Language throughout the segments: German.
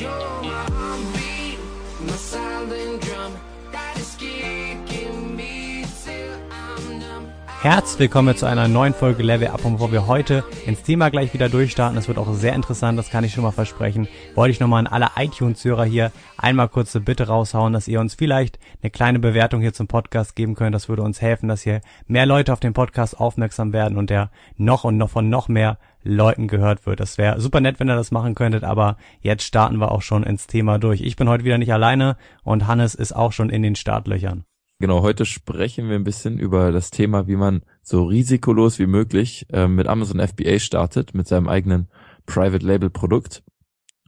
You're my heartbeat, my silent drum. That is kicking Herzlich willkommen zu einer neuen Folge Level Up und bevor wir heute ins Thema gleich wieder durchstarten, das wird auch sehr interessant, das kann ich schon mal versprechen, wollte ich nochmal an alle iTunes-Hörer hier einmal kurze Bitte raushauen, dass ihr uns vielleicht eine kleine Bewertung hier zum Podcast geben könnt, das würde uns helfen, dass hier mehr Leute auf den Podcast aufmerksam werden und der noch und noch von noch mehr Leuten gehört wird. Das wäre super nett, wenn ihr das machen könntet, aber jetzt starten wir auch schon ins Thema durch. Ich bin heute wieder nicht alleine und Hannes ist auch schon in den Startlöchern. Genau, heute sprechen wir ein bisschen über das Thema, wie man so risikolos wie möglich äh, mit Amazon FBA startet, mit seinem eigenen Private Label Produkt.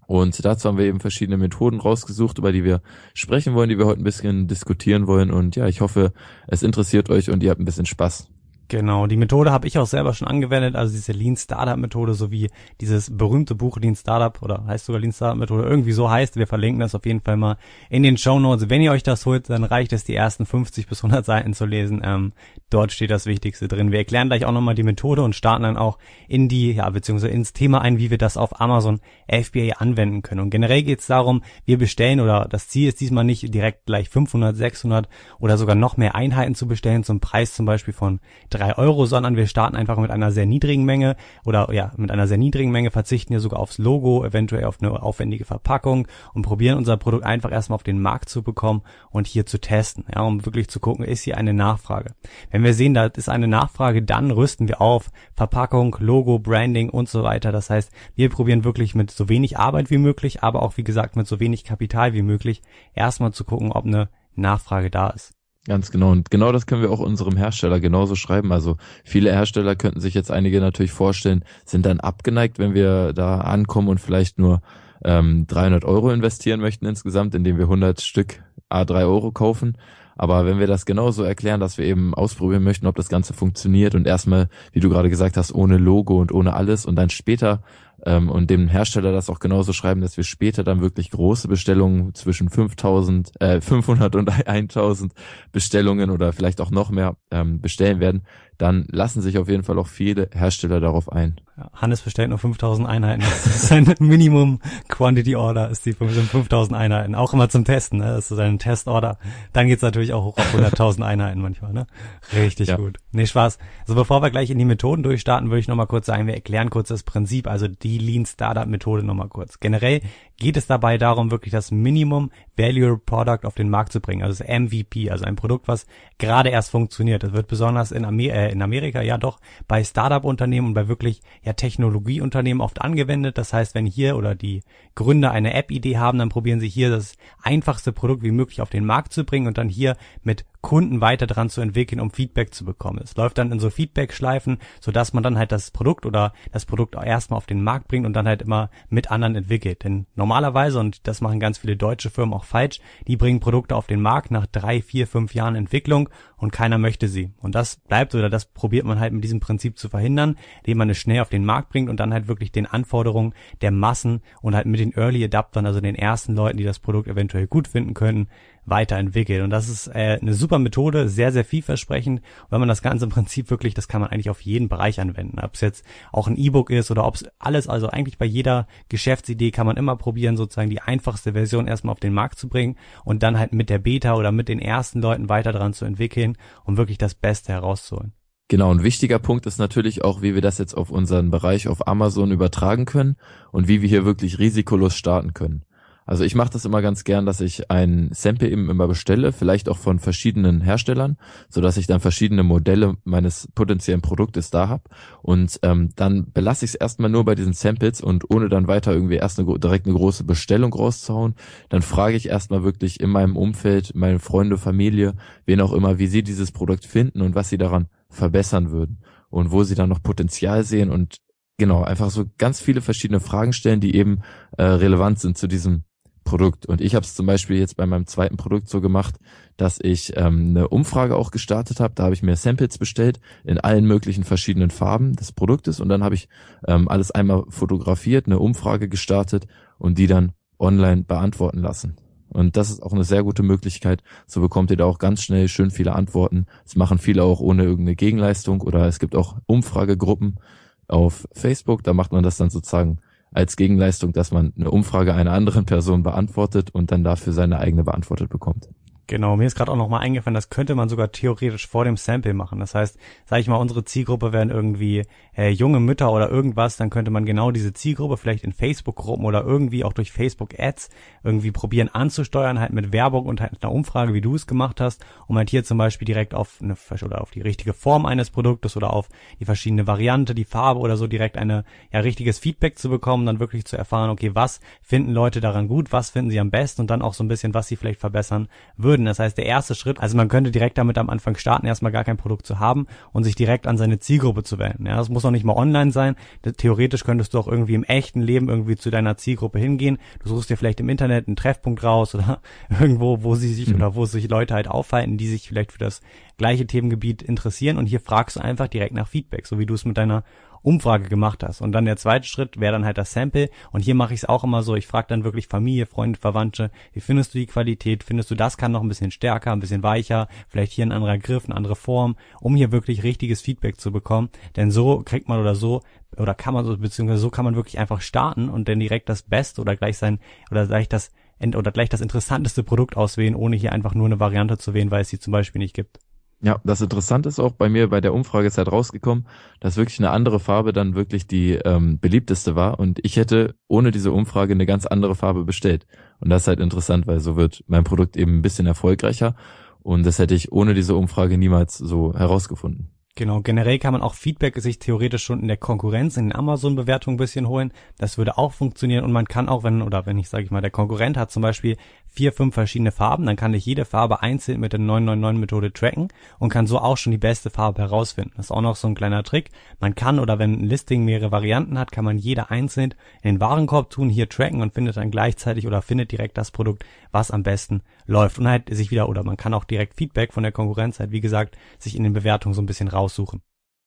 Und dazu haben wir eben verschiedene Methoden rausgesucht, über die wir sprechen wollen, die wir heute ein bisschen diskutieren wollen. Und ja, ich hoffe, es interessiert euch und ihr habt ein bisschen Spaß. Genau, die Methode habe ich auch selber schon angewendet, also diese Lean Startup Methode sowie dieses berühmte Buch Lean Startup oder heißt sogar Lean Startup Methode, irgendwie so heißt. Wir verlinken das auf jeden Fall mal in den Show Notes. Wenn ihr euch das holt, dann reicht es, die ersten 50 bis 100 Seiten zu lesen. Ähm, dort steht das Wichtigste drin. Wir erklären gleich auch nochmal die Methode und starten dann auch in die, ja, beziehungsweise ins Thema ein, wie wir das auf Amazon FBA anwenden können. Und generell geht es darum, wir bestellen oder das Ziel ist diesmal nicht direkt gleich 500, 600 oder sogar noch mehr Einheiten zu bestellen zum Preis zum Beispiel von drei Euro, sondern wir starten einfach mit einer sehr niedrigen Menge oder ja, mit einer sehr niedrigen Menge, verzichten hier sogar aufs Logo, eventuell auf eine aufwendige Verpackung und probieren unser Produkt einfach erstmal auf den Markt zu bekommen und hier zu testen, ja, um wirklich zu gucken, ist hier eine Nachfrage. Wenn wir sehen, da ist eine Nachfrage, dann rüsten wir auf Verpackung, Logo, Branding und so weiter. Das heißt, wir probieren wirklich mit so wenig Arbeit wie möglich, aber auch wie gesagt mit so wenig Kapital wie möglich erstmal zu gucken, ob eine Nachfrage da ist. Ganz genau. Und genau das können wir auch unserem Hersteller genauso schreiben. Also viele Hersteller könnten sich jetzt einige natürlich vorstellen, sind dann abgeneigt, wenn wir da ankommen und vielleicht nur ähm, 300 Euro investieren möchten insgesamt, indem wir 100 Stück A3 Euro kaufen. Aber wenn wir das genauso erklären, dass wir eben ausprobieren möchten, ob das Ganze funktioniert und erstmal, wie du gerade gesagt hast, ohne Logo und ohne alles und dann später ähm, und dem Hersteller das auch genauso schreiben, dass wir später dann wirklich große Bestellungen zwischen 5000, äh, 500 und 1000 Bestellungen oder vielleicht auch noch mehr ähm, bestellen werden, dann lassen sich auf jeden Fall auch viele Hersteller darauf ein. Hannes bestellt nur 5000 Einheiten. Das ist sein Minimum Quantity Order, ist die 5000 Einheiten. Auch immer zum Testen, ne? Das ist ein Testorder. Dann geht's natürlich auch hoch auf 100.000 Einheiten manchmal, ne? Richtig ja. gut. Nee, Spaß. Also bevor wir gleich in die Methoden durchstarten, würde ich nochmal kurz sagen, wir erklären kurz das Prinzip, also die Lean Startup Methode nochmal kurz. Generell geht es dabei darum, wirklich das Minimum Value Product auf den Markt zu bringen. Also das MVP, also ein Produkt, was gerade erst funktioniert. Das wird besonders in, Amer äh, in Amerika ja doch bei Startup-Unternehmen und bei wirklich ja Technologieunternehmen oft angewendet. Das heißt, wenn hier oder die Gründer eine App-Idee haben, dann probieren sie hier das einfachste Produkt wie möglich auf den Markt zu bringen und dann hier mit Kunden weiter dran zu entwickeln, um Feedback zu bekommen. Es läuft dann in so Feedback-Schleifen, so dass man dann halt das Produkt oder das Produkt erstmal auf den Markt bringt und dann halt immer mit anderen entwickelt. Denn normalerweise, und das machen ganz viele deutsche Firmen auch falsch, die bringen Produkte auf den Markt nach drei, vier, fünf Jahren Entwicklung und keiner möchte sie. Und das bleibt oder das probiert man halt mit diesem Prinzip zu verhindern, indem man es schnell auf den Markt bringt und dann halt wirklich den Anforderungen der Massen und halt mit den Early Adaptern, also den ersten Leuten, die das Produkt eventuell gut finden können, weiterentwickelt. Und das ist äh, eine super Methode, sehr, sehr vielversprechend. Und wenn man das Ganze im Prinzip wirklich, das kann man eigentlich auf jeden Bereich anwenden. Ob es jetzt auch ein E-Book ist oder ob es alles, also eigentlich bei jeder Geschäftsidee kann man immer probieren, sozusagen die einfachste Version erstmal auf den Markt zu bringen und dann halt mit der Beta oder mit den ersten Leuten weiter dran zu entwickeln, um wirklich das Beste herauszuholen. Genau, ein wichtiger Punkt ist natürlich auch, wie wir das jetzt auf unseren Bereich auf Amazon übertragen können und wie wir hier wirklich risikolos starten können. Also ich mache das immer ganz gern, dass ich ein Sample eben immer bestelle, vielleicht auch von verschiedenen Herstellern, so dass ich dann verschiedene Modelle meines potenziellen Produktes da habe. Und ähm, dann belasse ich es erstmal nur bei diesen Samples und ohne dann weiter irgendwie erst eine, direkt eine große Bestellung rauszuhauen, dann frage ich erstmal wirklich in meinem Umfeld, meine Freunde, Familie, wen auch immer, wie sie dieses Produkt finden und was sie daran verbessern würden und wo sie dann noch Potenzial sehen und genau, einfach so ganz viele verschiedene Fragen stellen, die eben äh, relevant sind zu diesem Produkt. Und ich habe es zum Beispiel jetzt bei meinem zweiten Produkt so gemacht, dass ich ähm, eine Umfrage auch gestartet habe. Da habe ich mir Samples bestellt in allen möglichen verschiedenen Farben des Produktes und dann habe ich ähm, alles einmal fotografiert, eine Umfrage gestartet und die dann online beantworten lassen. Und das ist auch eine sehr gute Möglichkeit. So bekommt ihr da auch ganz schnell schön viele Antworten. Es machen viele auch ohne irgendeine Gegenleistung oder es gibt auch Umfragegruppen auf Facebook. Da macht man das dann sozusagen als Gegenleistung, dass man eine Umfrage einer anderen Person beantwortet und dann dafür seine eigene beantwortet bekommt. Genau, mir ist gerade auch nochmal eingefallen, das könnte man sogar theoretisch vor dem Sample machen. Das heißt, sage ich mal, unsere Zielgruppe wären irgendwie äh, junge Mütter oder irgendwas, dann könnte man genau diese Zielgruppe vielleicht in Facebook-Gruppen oder irgendwie auch durch Facebook-Ads irgendwie probieren anzusteuern, halt mit Werbung und halt einer Umfrage, wie du es gemacht hast, um halt hier zum Beispiel direkt auf eine oder auf die richtige Form eines Produktes oder auf die verschiedene Variante, die Farbe oder so direkt eine ja richtiges Feedback zu bekommen, dann wirklich zu erfahren, okay, was finden Leute daran gut, was finden sie am besten und dann auch so ein bisschen, was sie vielleicht verbessern würden würden. Das heißt, der erste Schritt, also man könnte direkt damit am Anfang starten, erstmal gar kein Produkt zu haben und sich direkt an seine Zielgruppe zu wenden. Ja, das muss auch nicht mal online sein. Theoretisch könntest du auch irgendwie im echten Leben irgendwie zu deiner Zielgruppe hingehen. Du suchst dir vielleicht im Internet einen Treffpunkt raus oder irgendwo, wo sie sich mhm. oder wo sich Leute halt aufhalten, die sich vielleicht für das gleiche Themengebiet interessieren und hier fragst du einfach direkt nach Feedback, so wie du es mit deiner Umfrage gemacht hast. Und dann der zweite Schritt wäre dann halt das Sample. Und hier mache ich es auch immer so, ich frage dann wirklich Familie, Freunde, Verwandte, wie findest du die Qualität? Findest du, das kann noch ein bisschen stärker, ein bisschen weicher, vielleicht hier ein anderer Griff, eine andere Form, um hier wirklich richtiges Feedback zu bekommen. Denn so kriegt man oder so oder kann man so, beziehungsweise so kann man wirklich einfach starten und dann direkt das Beste oder gleich sein, oder gleich das, oder gleich das interessanteste Produkt auswählen, ohne hier einfach nur eine Variante zu wählen, weil es sie zum Beispiel nicht gibt. Ja, das Interessante ist auch bei mir bei der Umfrage ist halt rausgekommen, dass wirklich eine andere Farbe dann wirklich die ähm, beliebteste war und ich hätte ohne diese Umfrage eine ganz andere Farbe bestellt. Und das ist halt interessant, weil so wird mein Produkt eben ein bisschen erfolgreicher und das hätte ich ohne diese Umfrage niemals so herausgefunden. Genau, generell kann man auch Feedback sich theoretisch schon in der Konkurrenz, in den Amazon-Bewertungen ein bisschen holen. Das würde auch funktionieren und man kann auch, wenn, oder wenn ich, sage ich mal, der Konkurrent hat zum Beispiel vier, fünf verschiedene Farben, dann kann ich jede Farbe einzeln mit der 999-Methode tracken und kann so auch schon die beste Farbe herausfinden. Das ist auch noch so ein kleiner Trick. Man kann, oder wenn ein Listing mehrere Varianten hat, kann man jede einzeln in den Warenkorb tun, hier tracken und findet dann gleichzeitig oder findet direkt das Produkt, was am besten läuft. Und halt sich wieder, oder man kann auch direkt Feedback von der Konkurrenz halt, wie gesagt, sich in den Bewertungen so ein bisschen raussuchen.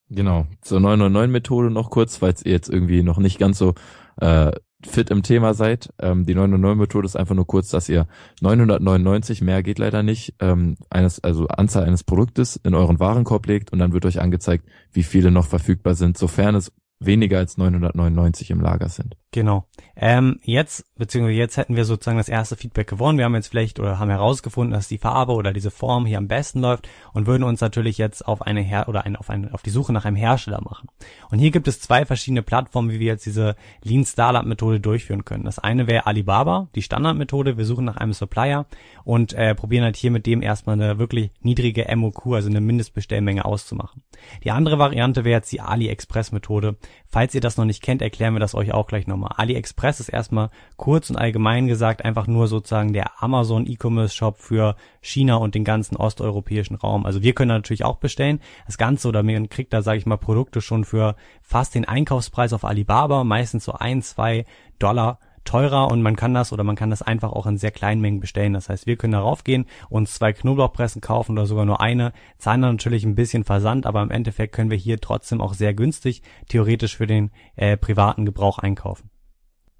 Genau. Zur 999-Methode noch kurz, falls ihr jetzt irgendwie noch nicht ganz so äh, fit im Thema seid. Ähm, die 909-Methode ist einfach nur kurz, dass ihr 999, mehr geht leider nicht, ähm, eines, also Anzahl eines Produktes in euren Warenkorb legt und dann wird euch angezeigt, wie viele noch verfügbar sind, sofern es weniger als 999 im Lager sind. Genau. Ähm, jetzt, beziehungsweise jetzt hätten wir sozusagen das erste Feedback gewonnen. Wir haben jetzt vielleicht oder haben herausgefunden, dass die Farbe oder diese Form hier am besten läuft und würden uns natürlich jetzt auf eine Her oder eine, auf eine, auf die Suche nach einem Hersteller machen. Und hier gibt es zwei verschiedene Plattformen, wie wir jetzt diese Lean Startup Methode durchführen können. Das eine wäre Alibaba, die Standardmethode. Wir suchen nach einem Supplier und äh, probieren halt hier mit dem erstmal eine wirklich niedrige MOQ, also eine Mindestbestellmenge auszumachen. Die andere Variante wäre jetzt die AliExpress Methode. Falls ihr das noch nicht kennt, erklären wir das euch auch gleich nochmal. AliExpress ist erstmal kurz und allgemein gesagt einfach nur sozusagen der Amazon E-Commerce Shop für China und den ganzen osteuropäischen Raum. Also wir können natürlich auch bestellen. Das Ganze oder man kriegt da, sage ich mal, Produkte schon für fast den Einkaufspreis auf Alibaba, meistens so ein, zwei Dollar teurer und man kann das oder man kann das einfach auch in sehr kleinen Mengen bestellen. Das heißt, wir können darauf gehen, uns zwei Knoblauchpressen kaufen oder sogar nur eine, zahlen dann natürlich ein bisschen Versand, aber im Endeffekt können wir hier trotzdem auch sehr günstig theoretisch für den äh, privaten Gebrauch einkaufen.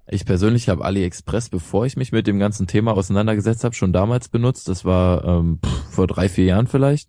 Ich persönlich habe AliExpress, bevor ich mich mit dem ganzen Thema auseinandergesetzt habe, schon damals benutzt. Das war ähm, vor drei, vier Jahren vielleicht.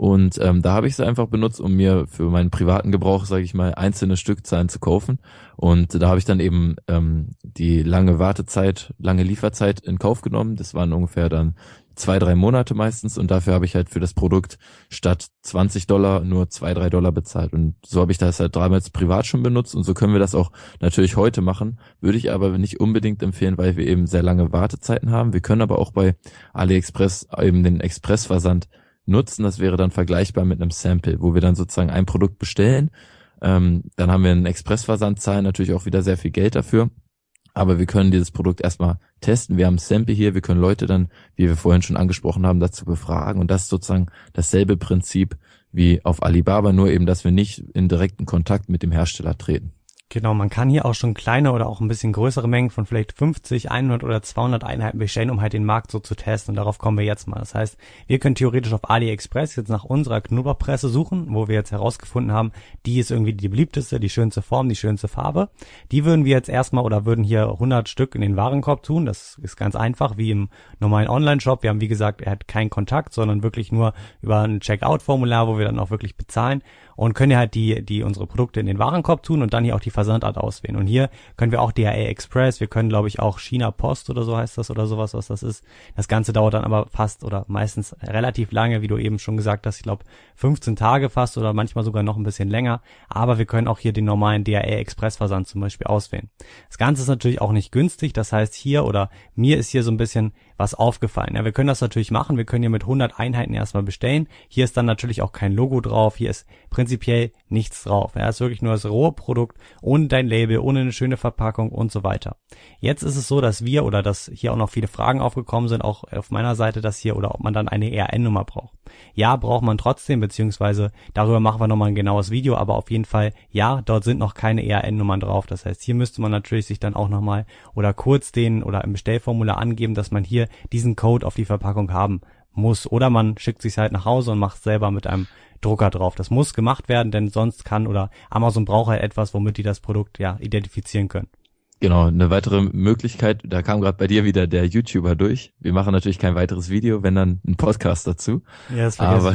Und ähm, da habe ich es einfach benutzt, um mir für meinen privaten Gebrauch, sage ich mal, einzelne Stückzahlen zu kaufen. Und da habe ich dann eben ähm, die lange Wartezeit, lange Lieferzeit in Kauf genommen. Das waren ungefähr dann zwei, drei Monate meistens und dafür habe ich halt für das Produkt statt 20 Dollar nur zwei, drei Dollar bezahlt. Und so habe ich das halt damals privat schon benutzt und so können wir das auch natürlich heute machen. Würde ich aber nicht unbedingt empfehlen, weil wir eben sehr lange Wartezeiten haben. Wir können aber auch bei AliExpress eben den Expressversand nutzen. Das wäre dann vergleichbar mit einem Sample, wo wir dann sozusagen ein Produkt bestellen. Ähm, dann haben wir einen Expressversand, zahlen natürlich auch wieder sehr viel Geld dafür. Aber wir können dieses Produkt erstmal testen. Wir haben Sample hier, wir können Leute dann, wie wir vorhin schon angesprochen haben, dazu befragen. Und das ist sozusagen dasselbe Prinzip wie auf Alibaba, nur eben, dass wir nicht in direkten Kontakt mit dem Hersteller treten. Genau, man kann hier auch schon kleine oder auch ein bisschen größere Mengen von vielleicht 50, 100 oder 200 Einheiten bestellen, um halt den Markt so zu testen. Und darauf kommen wir jetzt mal. Das heißt, wir können theoretisch auf AliExpress jetzt nach unserer Knoblauchpresse suchen, wo wir jetzt herausgefunden haben, die ist irgendwie die beliebteste, die schönste Form, die schönste Farbe. Die würden wir jetzt erstmal oder würden hier 100 Stück in den Warenkorb tun. Das ist ganz einfach, wie im normalen Online-Shop. Wir haben, wie gesagt, er hat keinen Kontakt, sondern wirklich nur über ein Checkout-Formular, wo wir dann auch wirklich bezahlen. Und können ja halt die, die unsere Produkte in den Warenkorb tun und dann hier auch die Versandart auswählen. Und hier können wir auch DHL Express, wir können glaube ich auch China Post oder so heißt das oder sowas, was das ist. Das Ganze dauert dann aber fast oder meistens relativ lange, wie du eben schon gesagt hast, ich glaube 15 Tage fast oder manchmal sogar noch ein bisschen länger. Aber wir können auch hier den normalen DHL Express Versand zum Beispiel auswählen. Das Ganze ist natürlich auch nicht günstig, das heißt hier oder mir ist hier so ein bisschen was aufgefallen. Ja, wir können das natürlich machen, wir können hier mit 100 Einheiten erstmal bestellen. Hier ist dann natürlich auch kein Logo drauf, hier ist prinzipiell nichts drauf. Ja, ist wirklich nur das rohe Produkt, ohne dein Label, ohne eine schöne Verpackung und so weiter. Jetzt ist es so, dass wir oder dass hier auch noch viele Fragen aufgekommen sind, auch auf meiner Seite, dass hier oder ob man dann eine ERN-Nummer braucht. Ja, braucht man trotzdem, beziehungsweise darüber machen wir nochmal ein genaues Video, aber auf jeden Fall, ja, dort sind noch keine ERN-Nummern drauf. Das heißt, hier müsste man natürlich sich dann auch nochmal oder kurz den oder im Bestellformular angeben, dass man hier diesen Code auf die Verpackung haben muss. Oder man schickt sich halt nach Hause und macht selber mit einem Drucker drauf. Das muss gemacht werden, denn sonst kann oder Amazon braucht halt etwas, womit die das Produkt ja identifizieren können. Genau, eine weitere Möglichkeit, da kam gerade bei dir wieder der YouTuber durch. Wir machen natürlich kein weiteres Video, wenn dann ein Podcast dazu. Ja, das Aber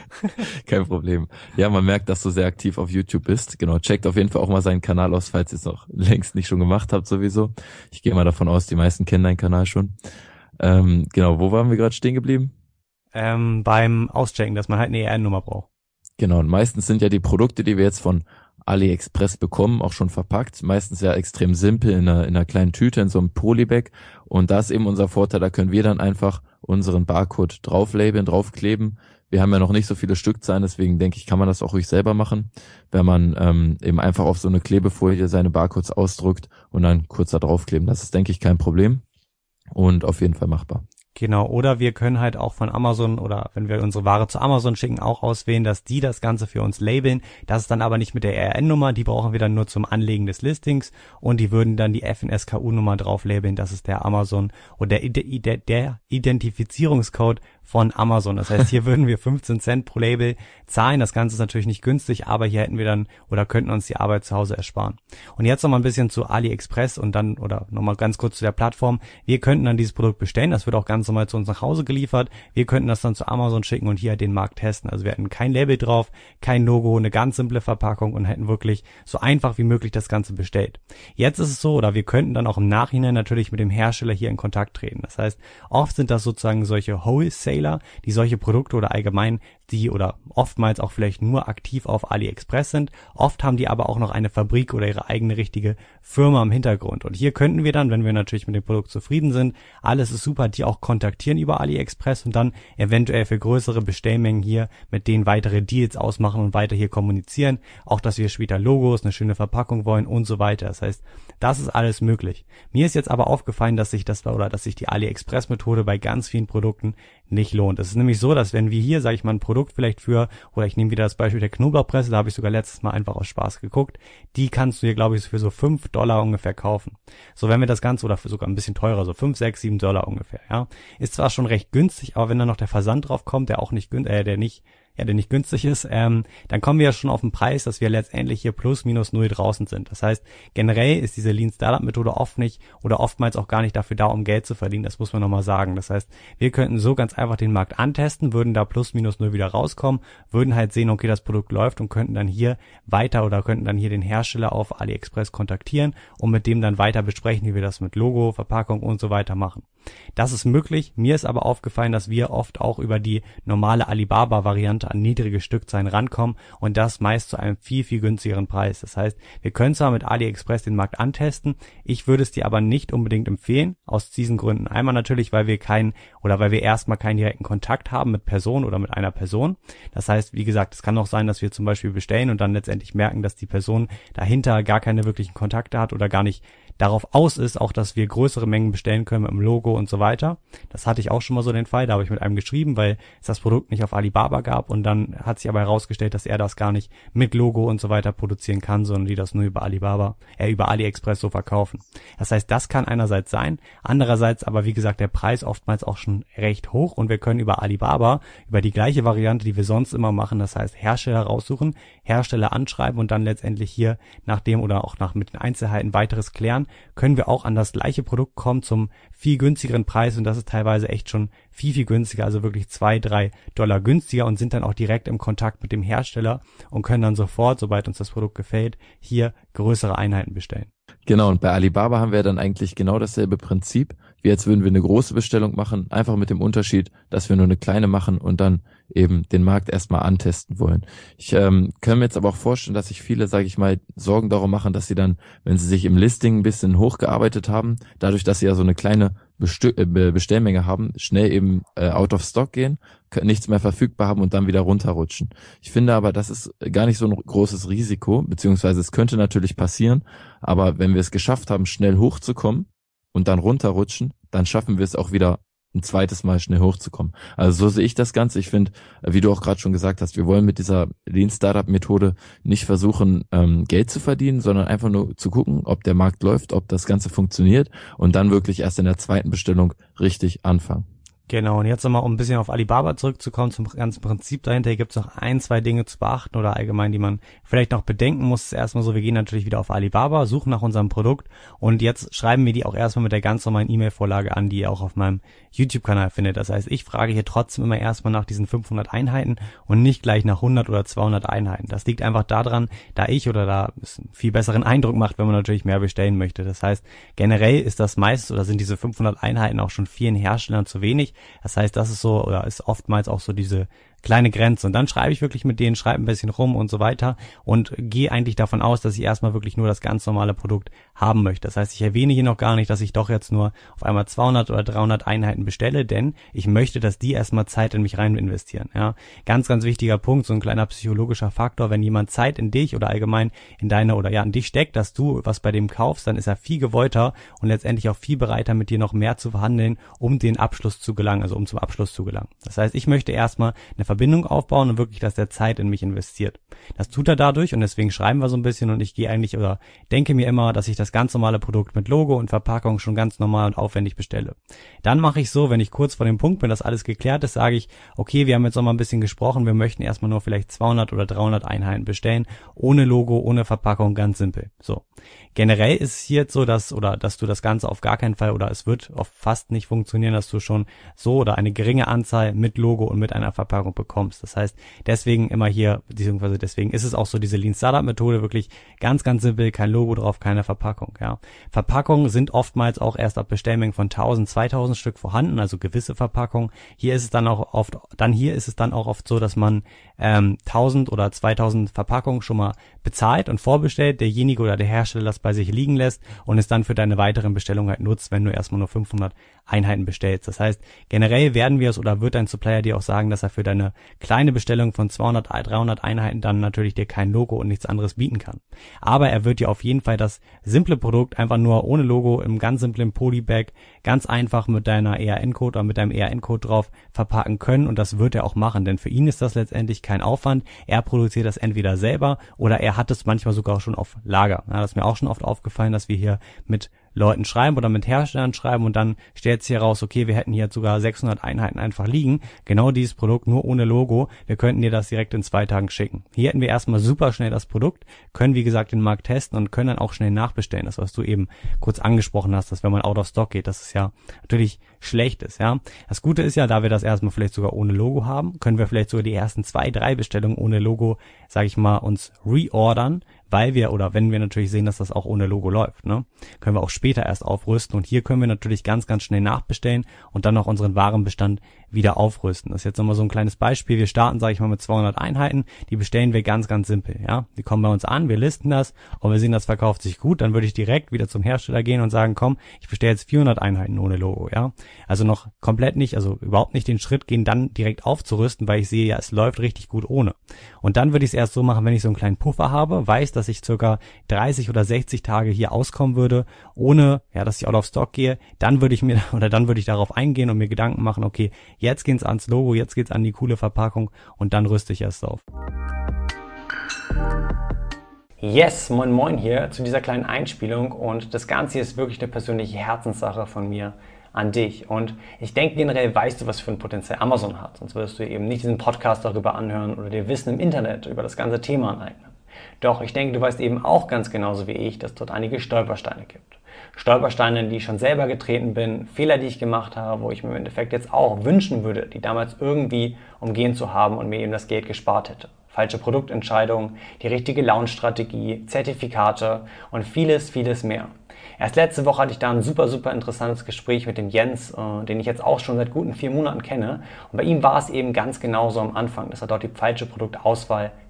kein Problem. Ja, man merkt, dass du sehr aktiv auf YouTube bist. Genau, checkt auf jeden Fall auch mal seinen Kanal aus, falls ihr es noch längst nicht schon gemacht habt sowieso. Ich gehe mal davon aus, die meisten kennen deinen Kanal schon. Ähm, genau, wo waren wir gerade stehen geblieben? Ähm, beim Auschecken, dass man halt eine ERN-Nummer braucht. Genau, und meistens sind ja die Produkte, die wir jetzt von AliExpress bekommen, auch schon verpackt. Meistens ja extrem simpel in einer, in einer kleinen Tüte, in so einem Polybag. Und da ist eben unser Vorteil, da können wir dann einfach unseren Barcode drauflabeln, draufkleben. Wir haben ja noch nicht so viele Stückzahlen, deswegen denke ich, kann man das auch ruhig selber machen, wenn man ähm, eben einfach auf so eine Klebefolie seine Barcodes ausdruckt und dann kurz da draufkleben. Das ist, denke ich, kein Problem und auf jeden Fall machbar. Genau, oder wir können halt auch von Amazon oder wenn wir unsere Ware zu Amazon schicken, auch auswählen, dass die das Ganze für uns labeln. Das ist dann aber nicht mit der RN-Nummer, die brauchen wir dann nur zum Anlegen des Listings und die würden dann die FNSKU-Nummer drauf labeln. Das ist der Amazon oder der, der Identifizierungscode von Amazon. Das heißt, hier würden wir 15 Cent pro Label zahlen. Das Ganze ist natürlich nicht günstig, aber hier hätten wir dann oder könnten uns die Arbeit zu Hause ersparen. Und jetzt noch ein bisschen zu AliExpress und dann oder noch ganz kurz zu der Plattform. Wir könnten dann dieses Produkt bestellen. Das wird auch ganz normal zu uns nach Hause geliefert. Wir könnten das dann zu Amazon schicken und hier den Markt testen. Also wir hätten kein Label drauf, kein Logo, eine ganz simple Verpackung und hätten wirklich so einfach wie möglich das Ganze bestellt. Jetzt ist es so, oder wir könnten dann auch im Nachhinein natürlich mit dem Hersteller hier in Kontakt treten. Das heißt, oft sind das sozusagen solche Wholesale Retailer, die solche Produkte oder allgemein die oder oftmals auch vielleicht nur aktiv auf AliExpress sind. Oft haben die aber auch noch eine Fabrik oder ihre eigene richtige Firma im Hintergrund. Und hier könnten wir dann, wenn wir natürlich mit dem Produkt zufrieden sind, alles ist super, die auch kontaktieren über AliExpress und dann eventuell für größere Bestellmengen hier mit denen weitere Deals ausmachen und weiter hier kommunizieren. Auch, dass wir später Logos, eine schöne Verpackung wollen und so weiter. Das heißt, das ist alles möglich. Mir ist jetzt aber aufgefallen, dass sich das oder dass sich die AliExpress Methode bei ganz vielen Produkten nicht lohnt. Es ist nämlich so, dass wenn wir hier, sage ich mal, ein Produkt vielleicht für, oder ich nehme wieder das Beispiel der Knoblauchpresse, da habe ich sogar letztes Mal einfach aus Spaß geguckt, die kannst du hier, glaube ich, für so fünf Dollar ungefähr kaufen. So, wenn wir das Ganze, oder für sogar ein bisschen teurer, so fünf, sechs, sieben Dollar ungefähr, ja. Ist zwar schon recht günstig, aber wenn dann noch der Versand drauf kommt, der auch nicht, äh, der nicht ja, der nicht günstig ist, ähm, dann kommen wir ja schon auf den Preis, dass wir letztendlich hier plus minus null draußen sind. Das heißt, generell ist diese Lean Startup Methode oft nicht oder oftmals auch gar nicht dafür da, um Geld zu verdienen. Das muss man nochmal sagen. Das heißt, wir könnten so ganz einfach den Markt antesten, würden da plus minus null wieder rauskommen, würden halt sehen, okay, das Produkt läuft und könnten dann hier weiter oder könnten dann hier den Hersteller auf AliExpress kontaktieren und mit dem dann weiter besprechen, wie wir das mit Logo, Verpackung und so weiter machen. Das ist möglich. Mir ist aber aufgefallen, dass wir oft auch über die normale Alibaba-Variante an niedrige Stückzahlen rankommen und das meist zu einem viel, viel günstigeren Preis. Das heißt, wir können zwar mit AliExpress den Markt antesten, ich würde es dir aber nicht unbedingt empfehlen, aus diesen Gründen. Einmal natürlich, weil wir keinen oder weil wir erstmal keinen direkten Kontakt haben mit Person oder mit einer Person. Das heißt, wie gesagt, es kann auch sein, dass wir zum Beispiel bestellen und dann letztendlich merken, dass die Person dahinter gar keine wirklichen Kontakte hat oder gar nicht darauf aus ist, auch dass wir größere Mengen bestellen können mit dem Logo und so weiter. Das hatte ich auch schon mal so den Fall, da habe ich mit einem geschrieben, weil es das Produkt nicht auf Alibaba gab und dann hat sich aber herausgestellt, dass er das gar nicht mit Logo und so weiter produzieren kann, sondern die das nur über Alibaba, äh, über AliExpress so verkaufen. Das heißt, das kann einerseits sein, andererseits aber wie gesagt der Preis oftmals auch schon recht hoch und wir können über Alibaba, über die gleiche Variante, die wir sonst immer machen, das heißt Hersteller raussuchen, Hersteller anschreiben und dann letztendlich hier nach dem oder auch nach mit den Einzelheiten weiteres klären, können wir auch an das gleiche Produkt kommen zum viel günstigeren Preis und das ist teilweise echt schon viel, viel günstiger, also wirklich zwei, drei Dollar günstiger und sind dann auch direkt im Kontakt mit dem Hersteller und können dann sofort, sobald uns das Produkt gefällt, hier größere Einheiten bestellen. Genau, und bei Alibaba haben wir dann eigentlich genau dasselbe Prinzip, wie als würden wir eine große Bestellung machen, einfach mit dem Unterschied, dass wir nur eine kleine machen und dann eben den Markt erstmal antesten wollen. Ich ähm, kann mir jetzt aber auch vorstellen, dass sich viele, sage ich mal, Sorgen darum machen, dass sie dann, wenn sie sich im Listing ein bisschen hochgearbeitet haben, dadurch, dass sie ja so eine kleine Bestö äh, Bestellmenge haben, schnell eben äh, out of stock gehen, nichts mehr verfügbar haben und dann wieder runterrutschen. Ich finde aber, das ist gar nicht so ein großes Risiko, beziehungsweise es könnte natürlich passieren, aber wenn wir es geschafft haben, schnell hochzukommen und dann runterrutschen, dann schaffen wir es auch wieder ein zweites Mal schnell hochzukommen. Also so sehe ich das Ganze. Ich finde, wie du auch gerade schon gesagt hast, wir wollen mit dieser Lean Startup Methode nicht versuchen, ähm, Geld zu verdienen, sondern einfach nur zu gucken, ob der Markt läuft, ob das Ganze funktioniert und dann wirklich erst in der zweiten Bestellung richtig anfangen. Genau, und jetzt nochmal, um ein bisschen auf Alibaba zurückzukommen, zum ganzen Prinzip dahinter, gibt es noch ein, zwei Dinge zu beachten oder allgemein, die man vielleicht noch bedenken muss. Erstmal so, wir gehen natürlich wieder auf Alibaba, suchen nach unserem Produkt und jetzt schreiben wir die auch erstmal mit der ganz normalen E-Mail-Vorlage an, die ihr auch auf meinem YouTube-Kanal findet. Das heißt, ich frage hier trotzdem immer erstmal nach diesen 500 Einheiten und nicht gleich nach 100 oder 200 Einheiten. Das liegt einfach daran, da ich oder da es einen viel besseren Eindruck macht, wenn man natürlich mehr bestellen möchte. Das heißt, generell ist das meistens oder sind diese 500 Einheiten auch schon vielen Herstellern zu wenig. Das heißt, das ist so oder ist oftmals auch so diese kleine Grenze. Und dann schreibe ich wirklich mit denen, schreibe ein bisschen rum und so weiter und gehe eigentlich davon aus, dass ich erstmal wirklich nur das ganz normale Produkt haben möchte. Das heißt, ich erwähne hier noch gar nicht, dass ich doch jetzt nur auf einmal 200 oder 300 Einheiten bestelle, denn ich möchte, dass die erstmal Zeit in mich rein investieren. Ja, ganz, ganz wichtiger Punkt, so ein kleiner psychologischer Faktor. Wenn jemand Zeit in dich oder allgemein in deine oder ja in dich steckt, dass du was bei dem kaufst, dann ist er viel gewollter und letztendlich auch viel bereiter, mit dir noch mehr zu verhandeln, um den Abschluss zu gelangen, also um zum Abschluss zu gelangen. Das heißt, ich möchte erstmal eine Verbindung aufbauen und wirklich, dass der Zeit in mich investiert. Das tut er dadurch und deswegen schreiben wir so ein bisschen und ich gehe eigentlich oder denke mir immer, dass ich das ganz normale Produkt mit Logo und Verpackung schon ganz normal und aufwendig bestelle. Dann mache ich so, wenn ich kurz vor dem Punkt bin, dass alles geklärt ist, sage ich, okay, wir haben jetzt noch mal ein bisschen gesprochen, wir möchten erstmal nur vielleicht 200 oder 300 Einheiten bestellen, ohne Logo, ohne Verpackung, ganz simpel. So. Generell ist es hier jetzt so, dass, oder, dass du das Ganze auf gar keinen Fall, oder es wird oft fast nicht funktionieren, dass du schon so oder eine geringe Anzahl mit Logo und mit einer Verpackung bekommst. Das heißt, deswegen immer hier, beziehungsweise deswegen ist es auch so diese Lean Startup Methode wirklich ganz, ganz simpel, kein Logo drauf, keine Verpackung, ja. Verpackungen sind oftmals auch erst ab Bestellmengen von 1000, 2000 Stück vorhanden, also gewisse Verpackungen. Hier ist es dann auch oft, dann hier ist es dann auch oft so, dass man ähm, 1000 oder 2000 Verpackungen schon mal bezahlt und vorbestellt, derjenige oder der Hersteller das bei sich liegen lässt und es dann für deine weiteren Bestellungen halt nutzt, wenn du erstmal nur 500 Einheiten bestellst. Das heißt, generell werden wir es oder wird dein Supplier dir auch sagen, dass er für deine kleine Bestellung von 200, 300 Einheiten dann natürlich dir kein Logo und nichts anderes bieten kann. Aber er wird dir auf jeden Fall das simple Produkt einfach nur ohne Logo im ganz simplen Polybag ganz einfach mit deiner ERN-Code oder mit deinem ERN-Code drauf verpacken können und das wird er auch machen, denn für ihn ist das letztendlich kein Aufwand. Er produziert das entweder selber oder er hat es manchmal sogar schon auf Lager. Ja, das ist mir auch schon oft aufgefallen, dass wir hier mit Leuten schreiben oder mit Herstellern schreiben und dann stellt sich heraus, okay, wir hätten hier sogar 600 Einheiten einfach liegen. Genau dieses Produkt, nur ohne Logo. Wir könnten dir das direkt in zwei Tagen schicken. Hier hätten wir erstmal super schnell das Produkt, können wie gesagt den Markt testen und können dann auch schnell nachbestellen. Das, was du eben kurz angesprochen hast, dass wenn man out of stock geht, das ist ja natürlich schlecht ist, ja. Das Gute ist ja, da wir das erstmal vielleicht sogar ohne Logo haben, können wir vielleicht sogar die ersten zwei, drei Bestellungen ohne Logo, sage ich mal, uns reordern, weil wir oder wenn wir natürlich sehen, dass das auch ohne Logo läuft, ne, können wir auch später erst aufrüsten und hier können wir natürlich ganz, ganz schnell nachbestellen und dann noch unseren Warenbestand wieder aufrüsten. Das ist jetzt nochmal so ein kleines Beispiel. Wir starten, sage ich mal, mit 200 Einheiten. Die bestellen wir ganz, ganz simpel. Ja, die kommen bei uns an, wir listen das und wir sehen, das verkauft sich gut. Dann würde ich direkt wieder zum Hersteller gehen und sagen, komm, ich bestelle jetzt 400 Einheiten ohne Logo. Ja, also noch komplett nicht, also überhaupt nicht den Schritt gehen, dann direkt aufzurüsten, weil ich sehe, ja, es läuft richtig gut ohne. Und dann würde ich es erst so machen, wenn ich so einen kleinen Puffer habe, weiß, dass ich circa 30 oder 60 Tage hier auskommen würde, ohne, ja, dass ich out of stock gehe, dann würde ich mir oder dann würde ich darauf eingehen und mir Gedanken machen, okay, jetzt geht's ans Logo, jetzt geht's an die coole Verpackung und dann rüste ich erst auf. Yes, moin moin hier zu dieser kleinen Einspielung und das Ganze ist wirklich eine persönliche Herzenssache von mir an dich. Und ich denke generell weißt du, was für ein Potenzial Amazon hat. Sonst würdest du eben nicht diesen Podcast darüber anhören oder dir Wissen im Internet über das ganze Thema aneignen. Doch ich denke, du weißt eben auch ganz genauso wie ich, dass dort einige Stolpersteine gibt. Stolpersteine, in die ich schon selber getreten bin, Fehler, die ich gemacht habe, wo ich mir im Endeffekt jetzt auch wünschen würde, die damals irgendwie umgehen zu haben und mir eben das Geld gespart hätte. Falsche Produktentscheidungen, die richtige Launch-Strategie, Zertifikate und vieles, vieles mehr. Erst letzte Woche hatte ich da ein super, super interessantes Gespräch mit dem Jens, äh, den ich jetzt auch schon seit guten vier Monaten kenne. Und bei ihm war es eben ganz genauso am Anfang, dass er dort die falsche Produktauswahl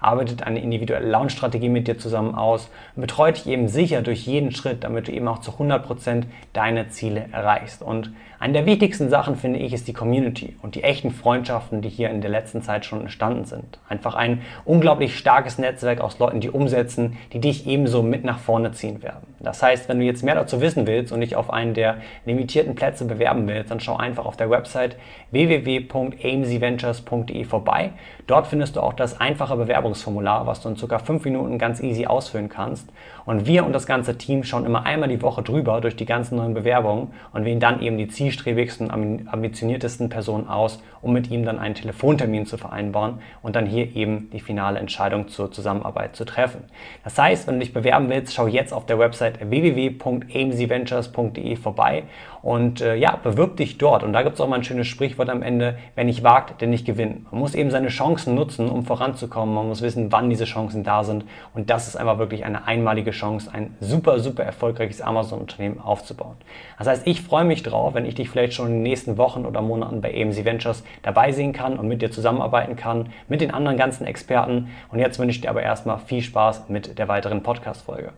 arbeitet eine individuelle Launch-Strategie mit dir zusammen aus und betreut dich eben sicher durch jeden Schritt, damit du eben auch zu 100% deine Ziele erreichst. Und eine der wichtigsten Sachen, finde ich, ist die Community und die echten Freundschaften, die hier in der letzten Zeit schon entstanden sind. Einfach ein unglaublich starkes Netzwerk aus Leuten, die umsetzen, die dich ebenso mit nach vorne ziehen werden. Das heißt, wenn du jetzt mehr dazu wissen willst und dich auf einen der limitierten Plätze bewerben willst, dann schau einfach auf der Website www.amcventures.de vorbei. Dort findest du auch das einfache Bewerbungsformular, was du in circa fünf Minuten ganz easy ausfüllen kannst. Und wir und das ganze Team schauen immer einmal die Woche drüber durch die ganzen neuen Bewerbungen und wählen dann eben die zielstrebigsten, ambitioniertesten Personen aus, um mit ihm dann einen Telefontermin zu vereinbaren und dann hier eben die finale Entscheidung zur Zusammenarbeit zu treffen. Das heißt, wenn du dich bewerben willst, schau jetzt auf der Website www.amcventures.de vorbei und äh, ja, bewirb dich dort. Und da gibt es auch mal ein schönes Sprichwort am Ende, wer nicht wagt, der nicht gewinnt. Man muss eben seine Chancen nutzen, um voranzukommen. Man muss wissen, wann diese Chancen da sind. Und das ist einfach wirklich eine einmalige Chance, ein super, super erfolgreiches Amazon-Unternehmen aufzubauen. Das heißt, ich freue mich drauf, wenn ich dich vielleicht schon in den nächsten Wochen oder Monaten bei AMC Ventures dabei sehen kann und mit dir zusammenarbeiten kann, mit den anderen ganzen Experten. Und jetzt wünsche ich dir aber erstmal viel Spaß mit der weiteren Podcast-Folge.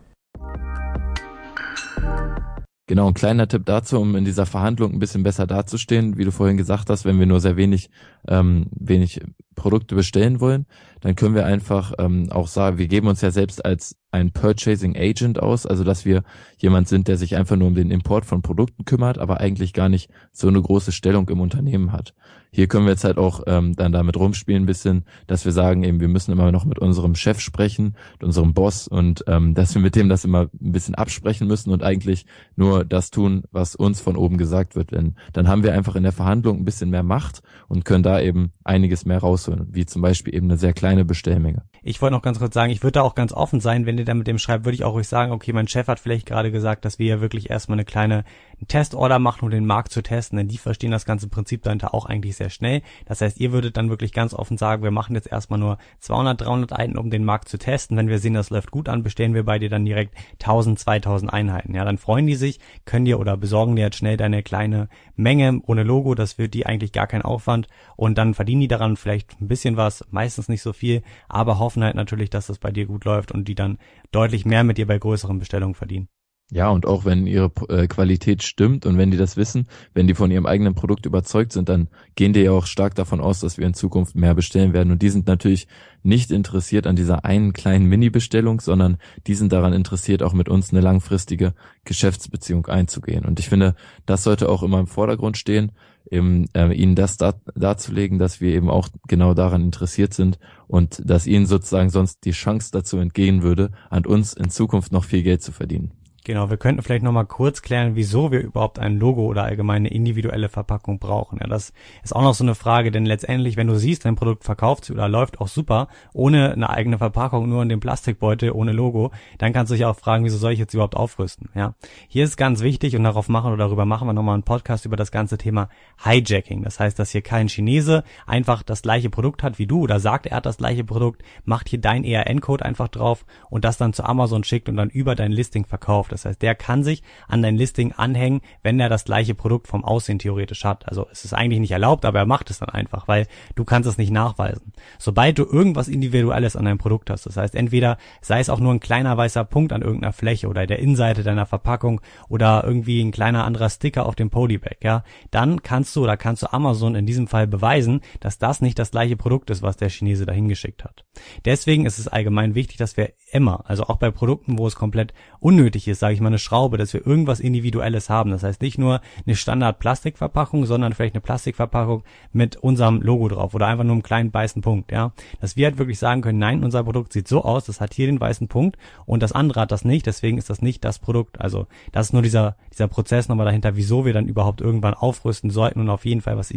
Genau, ein kleiner Tipp dazu, um in dieser Verhandlung ein bisschen besser dazustehen, wie du vorhin gesagt hast, wenn wir nur sehr wenig, ähm, wenig Produkte bestellen wollen, dann können wir einfach ähm, auch sagen, wir geben uns ja selbst als ein Purchasing Agent aus, also dass wir jemand sind, der sich einfach nur um den Import von Produkten kümmert, aber eigentlich gar nicht so eine große Stellung im Unternehmen hat. Hier können wir jetzt halt auch ähm, dann damit rumspielen ein bisschen, dass wir sagen eben, wir müssen immer noch mit unserem Chef sprechen, mit unserem Boss und ähm, dass wir mit dem das immer ein bisschen absprechen müssen und eigentlich nur das tun, was uns von oben gesagt wird. Denn dann haben wir einfach in der Verhandlung ein bisschen mehr Macht und können da eben einiges mehr rausholen, wie zum Beispiel eben eine sehr kleine Bestellmenge. Ich wollte noch ganz kurz sagen, ich würde da auch ganz offen sein, wenn ihr da mit dem schreibt, würde ich auch ruhig sagen, okay, mein Chef hat vielleicht gerade gesagt, dass wir ja wirklich erstmal eine kleine Testorder machen, um den Markt zu testen, denn die verstehen das ganze Prinzip dahinter auch eigentlich sehr schnell. Das heißt, ihr würdet dann wirklich ganz offen sagen, wir machen jetzt erstmal nur 200, 300 Einheiten, um den Markt zu testen. Wenn wir sehen, das läuft gut an, bestellen wir bei dir dann direkt 1000, 2000 Einheiten. Ja, dann freuen die sich, können dir oder besorgen dir jetzt schnell deine kleine Menge ohne Logo. Das wird die eigentlich gar kein Aufwand und dann verdienen die daran vielleicht ein bisschen was, meistens nicht so viel, aber hoffen halt natürlich, dass das bei dir gut läuft und die dann deutlich mehr mit dir bei größeren Bestellungen verdienen. Ja, und auch wenn ihre äh, Qualität stimmt und wenn die das wissen, wenn die von ihrem eigenen Produkt überzeugt sind, dann gehen die ja auch stark davon aus, dass wir in Zukunft mehr bestellen werden. Und die sind natürlich nicht interessiert an dieser einen kleinen Mini-Bestellung, sondern die sind daran interessiert, auch mit uns eine langfristige Geschäftsbeziehung einzugehen. Und ich finde, das sollte auch immer im Vordergrund stehen, eben, äh, ihnen das da, darzulegen, dass wir eben auch genau daran interessiert sind und dass ihnen sozusagen sonst die Chance dazu entgehen würde, an uns in Zukunft noch viel Geld zu verdienen. Genau, wir könnten vielleicht nochmal kurz klären, wieso wir überhaupt ein Logo oder allgemeine individuelle Verpackung brauchen. Ja, das ist auch noch so eine Frage, denn letztendlich, wenn du siehst, dein Produkt verkauft sich oder läuft auch super, ohne eine eigene Verpackung, nur in dem Plastikbeutel, ohne Logo, dann kannst du dich auch fragen, wieso soll ich jetzt überhaupt aufrüsten? Ja, hier ist ganz wichtig und darauf machen oder darüber machen wir nochmal einen Podcast über das ganze Thema Hijacking. Das heißt, dass hier kein Chinese einfach das gleiche Produkt hat wie du oder sagt, er hat das gleiche Produkt, macht hier dein ERN-Code einfach drauf und das dann zu Amazon schickt und dann über dein Listing verkauft. Das heißt, der kann sich an dein Listing anhängen, wenn er das gleiche Produkt vom Aussehen theoretisch hat. Also es ist eigentlich nicht erlaubt, aber er macht es dann einfach, weil du kannst es nicht nachweisen. Sobald du irgendwas Individuelles an deinem Produkt hast, das heißt entweder sei es auch nur ein kleiner weißer Punkt an irgendeiner Fläche oder der Innenseite deiner Verpackung oder irgendwie ein kleiner anderer Sticker auf dem Polybag, ja, dann kannst du oder kannst du Amazon in diesem Fall beweisen, dass das nicht das gleiche Produkt ist, was der Chinese dahin geschickt hat. Deswegen ist es allgemein wichtig, dass wir immer, also auch bei Produkten, wo es komplett unnötig ist, sage ich mal eine Schraube, dass wir irgendwas Individuelles haben. Das heißt nicht nur eine Standard-Plastikverpackung, sondern vielleicht eine Plastikverpackung mit unserem Logo drauf oder einfach nur einem kleinen weißen Punkt, ja. Dass wir halt wirklich sagen können, nein, unser Produkt sieht so aus, das hat hier den weißen Punkt und das andere hat das nicht, deswegen ist das nicht das Produkt. Also das ist nur dieser, dieser Prozess nochmal dahinter, wieso wir dann überhaupt irgendwann aufrüsten sollten und auf jeden Fall was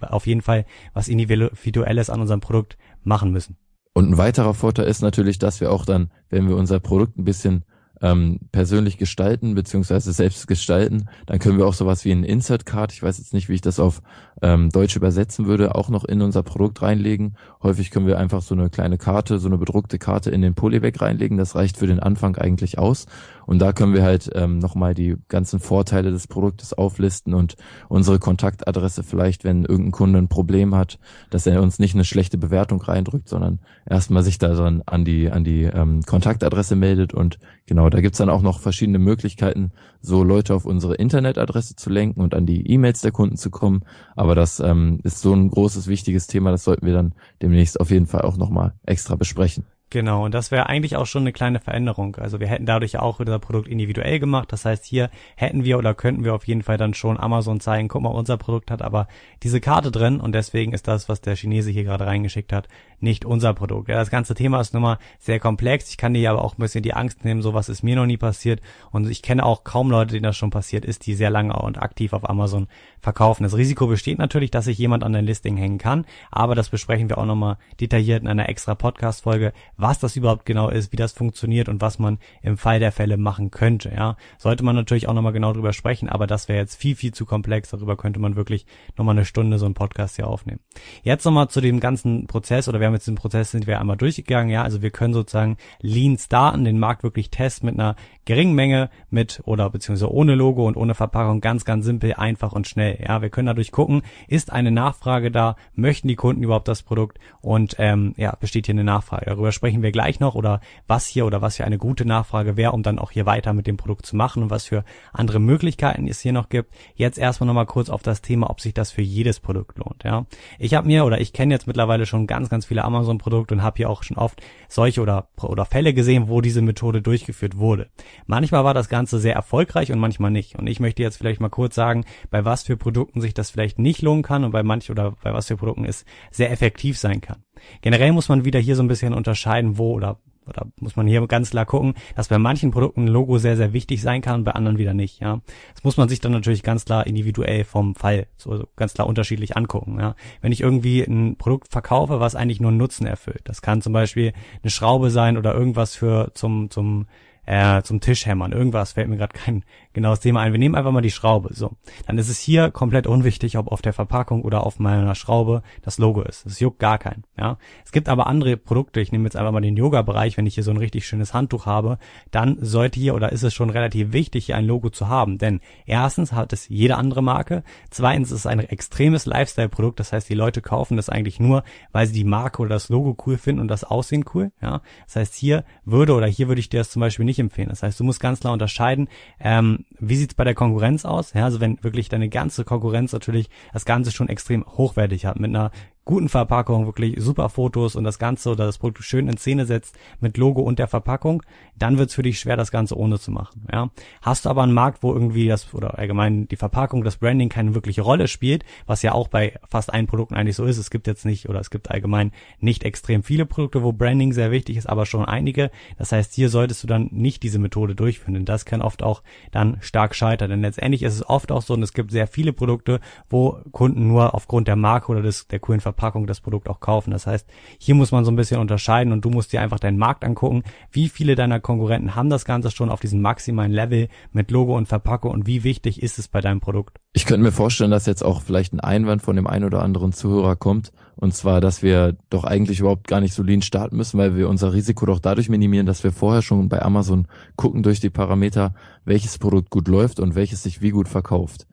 auf jeden Fall was individuelles an unserem Produkt machen müssen. Und ein weiterer Vorteil ist natürlich, dass wir auch dann, wenn wir unser Produkt ein bisschen ähm, persönlich gestalten, beziehungsweise selbst gestalten, dann können wir auch sowas wie ein Insert Card, ich weiß jetzt nicht, wie ich das auf ähm, Deutsch übersetzen würde, auch noch in unser Produkt reinlegen. Häufig können wir einfach so eine kleine Karte, so eine bedruckte Karte in den Polybag reinlegen. Das reicht für den Anfang eigentlich aus. Und da können wir halt ähm, nochmal die ganzen Vorteile des Produktes auflisten und unsere Kontaktadresse vielleicht, wenn irgendein Kunde ein Problem hat, dass er uns nicht eine schlechte Bewertung reindrückt, sondern erstmal sich da dann an die, an die ähm, Kontaktadresse meldet. Und genau, da gibt's dann auch noch verschiedene Möglichkeiten, so Leute auf unsere Internetadresse zu lenken und an die E-Mails der Kunden zu kommen. Aber das ähm, ist so ein großes, wichtiges Thema, das sollten wir dann demnächst auf jeden Fall auch nochmal extra besprechen. Genau, und das wäre eigentlich auch schon eine kleine Veränderung. Also wir hätten dadurch auch unser Produkt individuell gemacht. Das heißt, hier hätten wir oder könnten wir auf jeden Fall dann schon Amazon zeigen, guck mal, unser Produkt hat aber diese Karte drin und deswegen ist das, was der Chinese hier gerade reingeschickt hat, nicht unser Produkt. Ja, das ganze Thema ist nun mal sehr komplex. Ich kann dir aber auch ein bisschen die Angst nehmen, sowas ist mir noch nie passiert und ich kenne auch kaum Leute, denen das schon passiert ist, die sehr lange und aktiv auf Amazon verkaufen. Das Risiko besteht natürlich, dass sich jemand an dein Listing hängen kann, aber das besprechen wir auch nochmal detailliert in einer extra Podcast-Folge, was das überhaupt genau ist, wie das funktioniert und was man im Fall der Fälle machen könnte. Ja, sollte man natürlich auch nochmal genau drüber sprechen, aber das wäre jetzt viel, viel zu komplex. Darüber könnte man wirklich nochmal eine Stunde so einen Podcast hier aufnehmen. Jetzt nochmal zu dem ganzen Prozess oder wir haben jetzt den Prozess sind wir einmal durchgegangen. Ja, also wir können sozusagen Lean starten, den Markt wirklich testen mit einer geringen Menge mit oder beziehungsweise ohne Logo und ohne Verpackung ganz, ganz simpel, einfach und schnell. Ja, wir können dadurch gucken, ist eine Nachfrage da, möchten die Kunden überhaupt das Produkt und ähm, ja, besteht hier eine Nachfrage. Darüber sprechen wir gleich noch oder was hier oder was hier eine gute Nachfrage wäre, um dann auch hier weiter mit dem Produkt zu machen und was für andere Möglichkeiten es hier noch gibt. Jetzt erstmal nochmal kurz auf das Thema, ob sich das für jedes Produkt lohnt. Ja, ich habe mir oder ich kenne jetzt mittlerweile schon ganz, ganz viele Amazon-Produkte und habe hier auch schon oft solche oder oder Fälle gesehen, wo diese Methode durchgeführt wurde. Manchmal war das Ganze sehr erfolgreich und manchmal nicht. Und ich möchte jetzt vielleicht mal kurz sagen, bei was für Produkten sich das vielleicht nicht lohnen kann und bei manch oder bei was für Produkten es sehr effektiv sein kann. Generell muss man wieder hier so ein bisschen unterscheiden, wo oder oder muss man hier ganz klar gucken, dass bei manchen Produkten ein Logo sehr, sehr wichtig sein kann und bei anderen wieder nicht, ja. Das muss man sich dann natürlich ganz klar individuell vom Fall so ganz klar unterschiedlich angucken, ja. Wenn ich irgendwie ein Produkt verkaufe, was eigentlich nur einen Nutzen erfüllt, das kann zum Beispiel eine Schraube sein oder irgendwas für zum, zum äh, zum Tisch hämmern. Irgendwas fällt mir gerade kein genaues Thema ein. Wir nehmen einfach mal die Schraube. So, dann ist es hier komplett unwichtig, ob auf der Verpackung oder auf meiner Schraube das Logo ist. Das juckt gar keinen. Ja, es gibt aber andere Produkte. Ich nehme jetzt einfach mal den Yoga-Bereich. Wenn ich hier so ein richtig schönes Handtuch habe, dann sollte hier oder ist es schon relativ wichtig, hier ein Logo zu haben. Denn erstens hat es jede andere Marke. Zweitens ist es ein extremes Lifestyle-Produkt. Das heißt, die Leute kaufen das eigentlich nur, weil sie die Marke oder das Logo cool finden und das Aussehen cool. Ja, das heißt, hier würde oder hier würde ich dir das zum Beispiel nicht empfehlen. Das heißt, du musst ganz klar unterscheiden. Ähm, wie sieht's bei der Konkurrenz aus? Ja, also wenn wirklich deine ganze Konkurrenz natürlich das Ganze schon extrem hochwertig hat, mit einer guten Verpackung wirklich super Fotos und das Ganze oder das Produkt schön in Szene setzt mit Logo und der Verpackung, dann wird's für dich schwer, das Ganze ohne zu machen. Ja? Hast du aber einen Markt, wo irgendwie das oder allgemein die Verpackung, das Branding keine wirkliche Rolle spielt, was ja auch bei fast allen Produkten eigentlich so ist. Es gibt jetzt nicht oder es gibt allgemein nicht extrem viele Produkte, wo Branding sehr wichtig ist, aber schon einige. Das heißt, hier solltest du dann nicht diese Methode durchführen, denn das kann oft auch dann stark scheitern. Denn letztendlich ist es oft auch so, und es gibt sehr viele Produkte, wo Kunden nur aufgrund der Marke oder des, der coolen Verpackung das Produkt auch kaufen. Das heißt, hier muss man so ein bisschen unterscheiden und du musst dir einfach deinen Markt angucken. Wie viele deiner Konkurrenten haben das Ganze schon auf diesem maximalen Level mit Logo und Verpackung und wie wichtig ist es bei deinem Produkt? Ich könnte mir vorstellen, dass jetzt auch vielleicht ein Einwand von dem einen oder anderen Zuhörer kommt. Und zwar, dass wir doch eigentlich überhaupt gar nicht so lean starten müssen, weil wir unser Risiko doch dadurch minimieren, dass wir vorher schon bei Amazon gucken durch die Parameter, welches Produkt gut läuft und welches sich wie gut verkauft.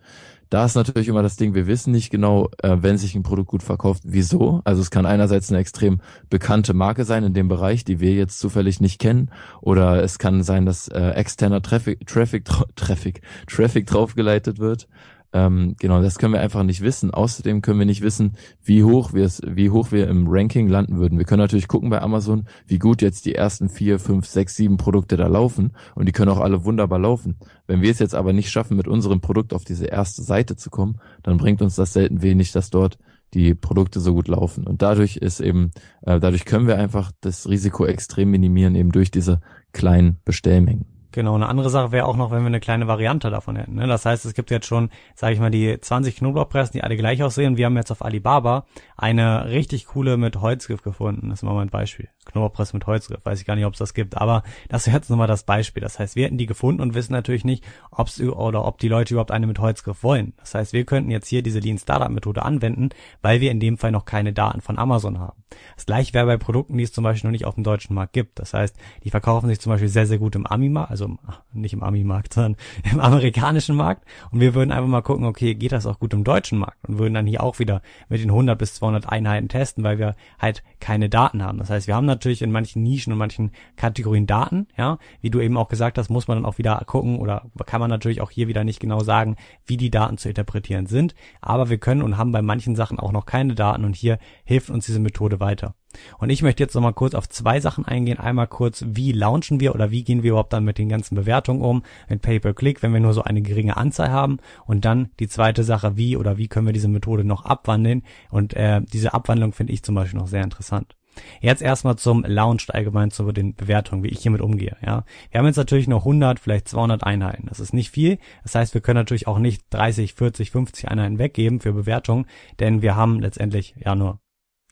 Da ist natürlich immer das Ding, wir wissen nicht genau, äh, wenn sich ein Produkt gut verkauft, wieso. Also es kann einerseits eine extrem bekannte Marke sein in dem Bereich, die wir jetzt zufällig nicht kennen, oder es kann sein, dass äh, externer Traffic, Traffic, Traffic, Traffic draufgeleitet wird. Ähm, genau, das können wir einfach nicht wissen. Außerdem können wir nicht wissen, wie hoch wir es, wie hoch wir im Ranking landen würden. Wir können natürlich gucken bei Amazon, wie gut jetzt die ersten vier, fünf, sechs, sieben Produkte da laufen und die können auch alle wunderbar laufen. Wenn wir es jetzt aber nicht schaffen, mit unserem Produkt auf diese erste Seite zu kommen, dann bringt uns das selten wenig, dass dort die Produkte so gut laufen. Und dadurch ist eben, äh, dadurch können wir einfach das Risiko extrem minimieren, eben durch diese kleinen Bestellmengen. Genau, eine andere Sache wäre auch noch, wenn wir eine kleine Variante davon hätten. Ne? Das heißt, es gibt jetzt schon, sage ich mal, die 20 Knoblauchpressen, die alle gleich aussehen. Wir haben jetzt auf Alibaba eine richtig coole mit Holzgriff gefunden. Das ist mal mein Beispiel. Knoblauchpresse mit Holzgriff. Weiß ich gar nicht, ob es das gibt. Aber das wäre jetzt nochmal das Beispiel. Das heißt, wir hätten die gefunden und wissen natürlich nicht, ob es oder ob die Leute überhaupt eine mit Holzgriff wollen. Das heißt, wir könnten jetzt hier diese Lean Startup Methode anwenden, weil wir in dem Fall noch keine Daten von Amazon haben. Das gleiche wäre bei Produkten, die es zum Beispiel noch nicht auf dem deutschen Markt gibt. Das heißt, die verkaufen sich zum Beispiel sehr, sehr gut im Ami-Markt, also nicht im Ami-Markt, sondern im amerikanischen Markt. Und wir würden einfach mal gucken, okay, geht das auch gut im deutschen Markt? Und würden dann hier auch wieder mit den 100 bis 200 Einheiten testen, weil wir halt keine Daten haben. Das heißt, wir haben natürlich in manchen Nischen und manchen Kategorien Daten, ja. Wie du eben auch gesagt hast, muss man dann auch wieder gucken oder kann man natürlich auch hier wieder nicht genau sagen, wie die Daten zu interpretieren sind. Aber wir können und haben bei manchen Sachen auch noch keine Daten und hier hilft uns diese Methode weiter. Und ich möchte jetzt nochmal kurz auf zwei Sachen eingehen. Einmal kurz, wie launchen wir oder wie gehen wir überhaupt dann mit den ganzen Bewertungen um, mit Pay-per-Click, wenn wir nur so eine geringe Anzahl haben. Und dann die zweite Sache, wie oder wie können wir diese Methode noch abwandeln. Und äh, diese Abwandlung finde ich zum Beispiel noch sehr interessant. Jetzt erstmal zum Launch allgemein zu den Bewertungen, wie ich hiermit umgehe. Ja, wir haben jetzt natürlich noch 100, vielleicht 200 Einheiten. Das ist nicht viel. Das heißt, wir können natürlich auch nicht 30, 40, 50 Einheiten weggeben für Bewertungen, denn wir haben letztendlich ja nur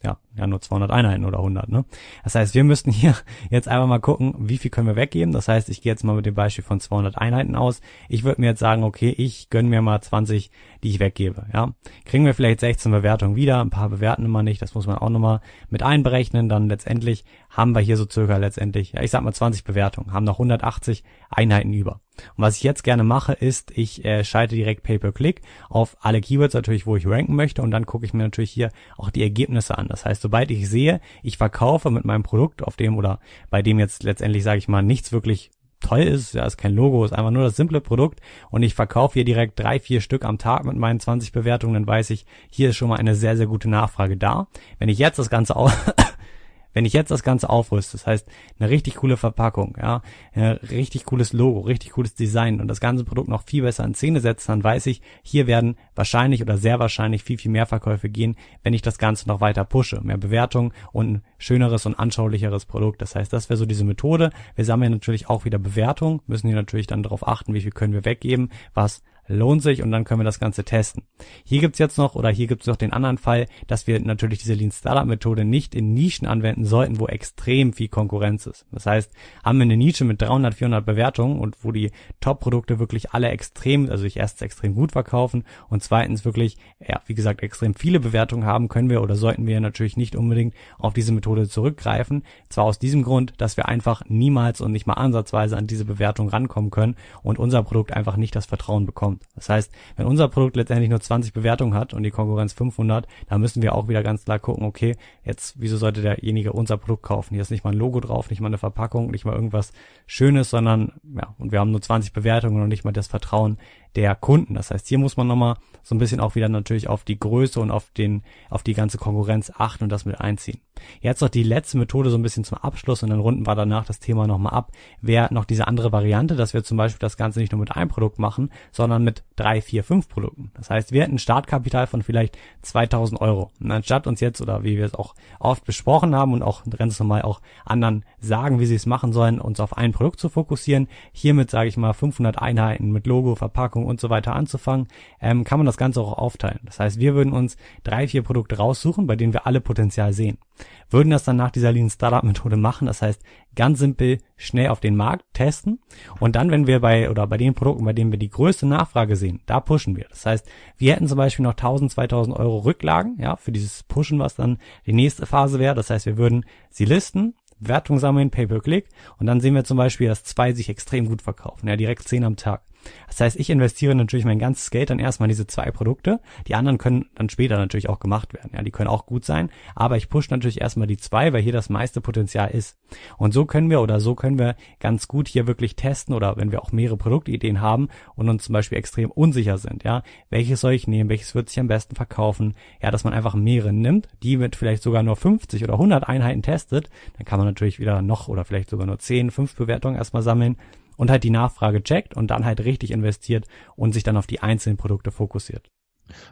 ja, ja nur 200 Einheiten oder 100. Ne? Das heißt, wir müssten hier jetzt einfach mal gucken, wie viel können wir weggeben. Das heißt, ich gehe jetzt mal mit dem Beispiel von 200 Einheiten aus. Ich würde mir jetzt sagen, okay, ich gönne mir mal 20, die ich weggebe. Ja, kriegen wir vielleicht 16 Bewertungen wieder. Ein paar bewerten immer nicht. Das muss man auch nochmal mit einberechnen. Dann letztendlich haben wir hier so circa letztendlich, ja, ich sag mal 20 Bewertungen, haben noch 180 Einheiten über. Und was ich jetzt gerne mache, ist, ich äh, schalte direkt Pay-per-Click auf alle Keywords natürlich, wo ich ranken möchte und dann gucke ich mir natürlich hier auch die Ergebnisse an. Das heißt, sobald ich sehe, ich verkaufe mit meinem Produkt, auf dem oder bei dem jetzt letztendlich, sage ich mal, nichts wirklich toll ist, ja, ist kein Logo, ist einfach nur das simple Produkt und ich verkaufe hier direkt drei, vier Stück am Tag mit meinen 20 Bewertungen, dann weiß ich, hier ist schon mal eine sehr, sehr gute Nachfrage da. Wenn ich jetzt das Ganze wenn ich jetzt das Ganze aufrüste, das heißt eine richtig coole Verpackung, ja, richtig cooles Logo, richtig cooles Design und das ganze Produkt noch viel besser in Szene setze, dann weiß ich, hier werden wahrscheinlich oder sehr wahrscheinlich viel, viel mehr Verkäufe gehen, wenn ich das Ganze noch weiter pushe. Mehr Bewertung und ein schöneres und anschaulicheres Produkt. Das heißt, das wäre so diese Methode. Wir sammeln natürlich auch wieder Bewertung, müssen hier natürlich dann darauf achten, wie viel können wir weggeben, was lohnt sich und dann können wir das Ganze testen. Hier gibt's jetzt noch oder hier gibt's noch den anderen Fall, dass wir natürlich diese Lean Startup Methode nicht in Nischen anwenden sollten, wo extrem viel Konkurrenz ist. Das heißt, haben wir eine Nische mit 300, 400 Bewertungen und wo die Top-Produkte wirklich alle extrem, also sich erstens extrem gut verkaufen und zweitens wirklich, ja, wie gesagt, extrem viele Bewertungen haben, können wir oder sollten wir natürlich nicht unbedingt auf diese Methode zurückgreifen. Zwar aus diesem Grund, dass wir einfach niemals und nicht mal ansatzweise an diese Bewertung rankommen können und unser Produkt einfach nicht das Vertrauen bekommt kommt. Das heißt, wenn unser Produkt letztendlich nur 20 Bewertungen hat und die Konkurrenz 500, dann müssen wir auch wieder ganz klar gucken, okay, jetzt, wieso sollte derjenige unser Produkt kaufen? Hier ist nicht mal ein Logo drauf, nicht mal eine Verpackung, nicht mal irgendwas Schönes, sondern, ja, und wir haben nur 20 Bewertungen und nicht mal das Vertrauen, der Kunden. Das heißt, hier muss man nochmal so ein bisschen auch wieder natürlich auf die Größe und auf den, auf die ganze Konkurrenz achten und das mit einziehen. Jetzt noch die letzte Methode so ein bisschen zum Abschluss und dann runden wir danach das Thema nochmal ab. Wäre noch diese andere Variante, dass wir zum Beispiel das Ganze nicht nur mit einem Produkt machen, sondern mit drei, vier, fünf Produkten. Das heißt, wir hätten ein Startkapital von vielleicht 2000 Euro. Und anstatt uns jetzt, oder wie wir es auch oft besprochen haben und auch ganz normal auch anderen sagen, wie sie es machen sollen, uns auf ein Produkt zu fokussieren, hiermit, sage ich mal, 500 Einheiten mit Logo, Verpackung und so weiter anzufangen, ähm, kann man das Ganze auch aufteilen. Das heißt, wir würden uns drei, vier Produkte raussuchen, bei denen wir alle Potenzial sehen würden das dann nach dieser Lean Startup Methode machen. Das heißt, ganz simpel schnell auf den Markt testen und dann, wenn wir bei oder bei den Produkten, bei denen wir die größte Nachfrage sehen, da pushen wir. Das heißt, wir hätten zum Beispiel noch 1000, 2000 Euro Rücklagen, ja, für dieses Pushen, was dann die nächste Phase wäre. Das heißt, wir würden sie listen, Wertung sammeln, Pay-per-Click und dann sehen wir zum Beispiel, dass zwei sich extrem gut verkaufen, ja, direkt zehn am Tag. Das heißt, ich investiere natürlich mein ganzes Geld dann erstmal in diese zwei Produkte. Die anderen können dann später natürlich auch gemacht werden. Ja, die können auch gut sein. Aber ich pushe natürlich erstmal die zwei, weil hier das meiste Potenzial ist. Und so können wir oder so können wir ganz gut hier wirklich testen oder wenn wir auch mehrere Produktideen haben und uns zum Beispiel extrem unsicher sind, ja, welches soll ich nehmen, welches wird sich am besten verkaufen, ja, dass man einfach mehrere nimmt, die mit vielleicht sogar nur 50 oder 100 Einheiten testet, dann kann man natürlich wieder noch oder vielleicht sogar nur 10, 5 Bewertungen erstmal sammeln und halt die Nachfrage checkt und dann halt richtig investiert und sich dann auf die einzelnen Produkte fokussiert.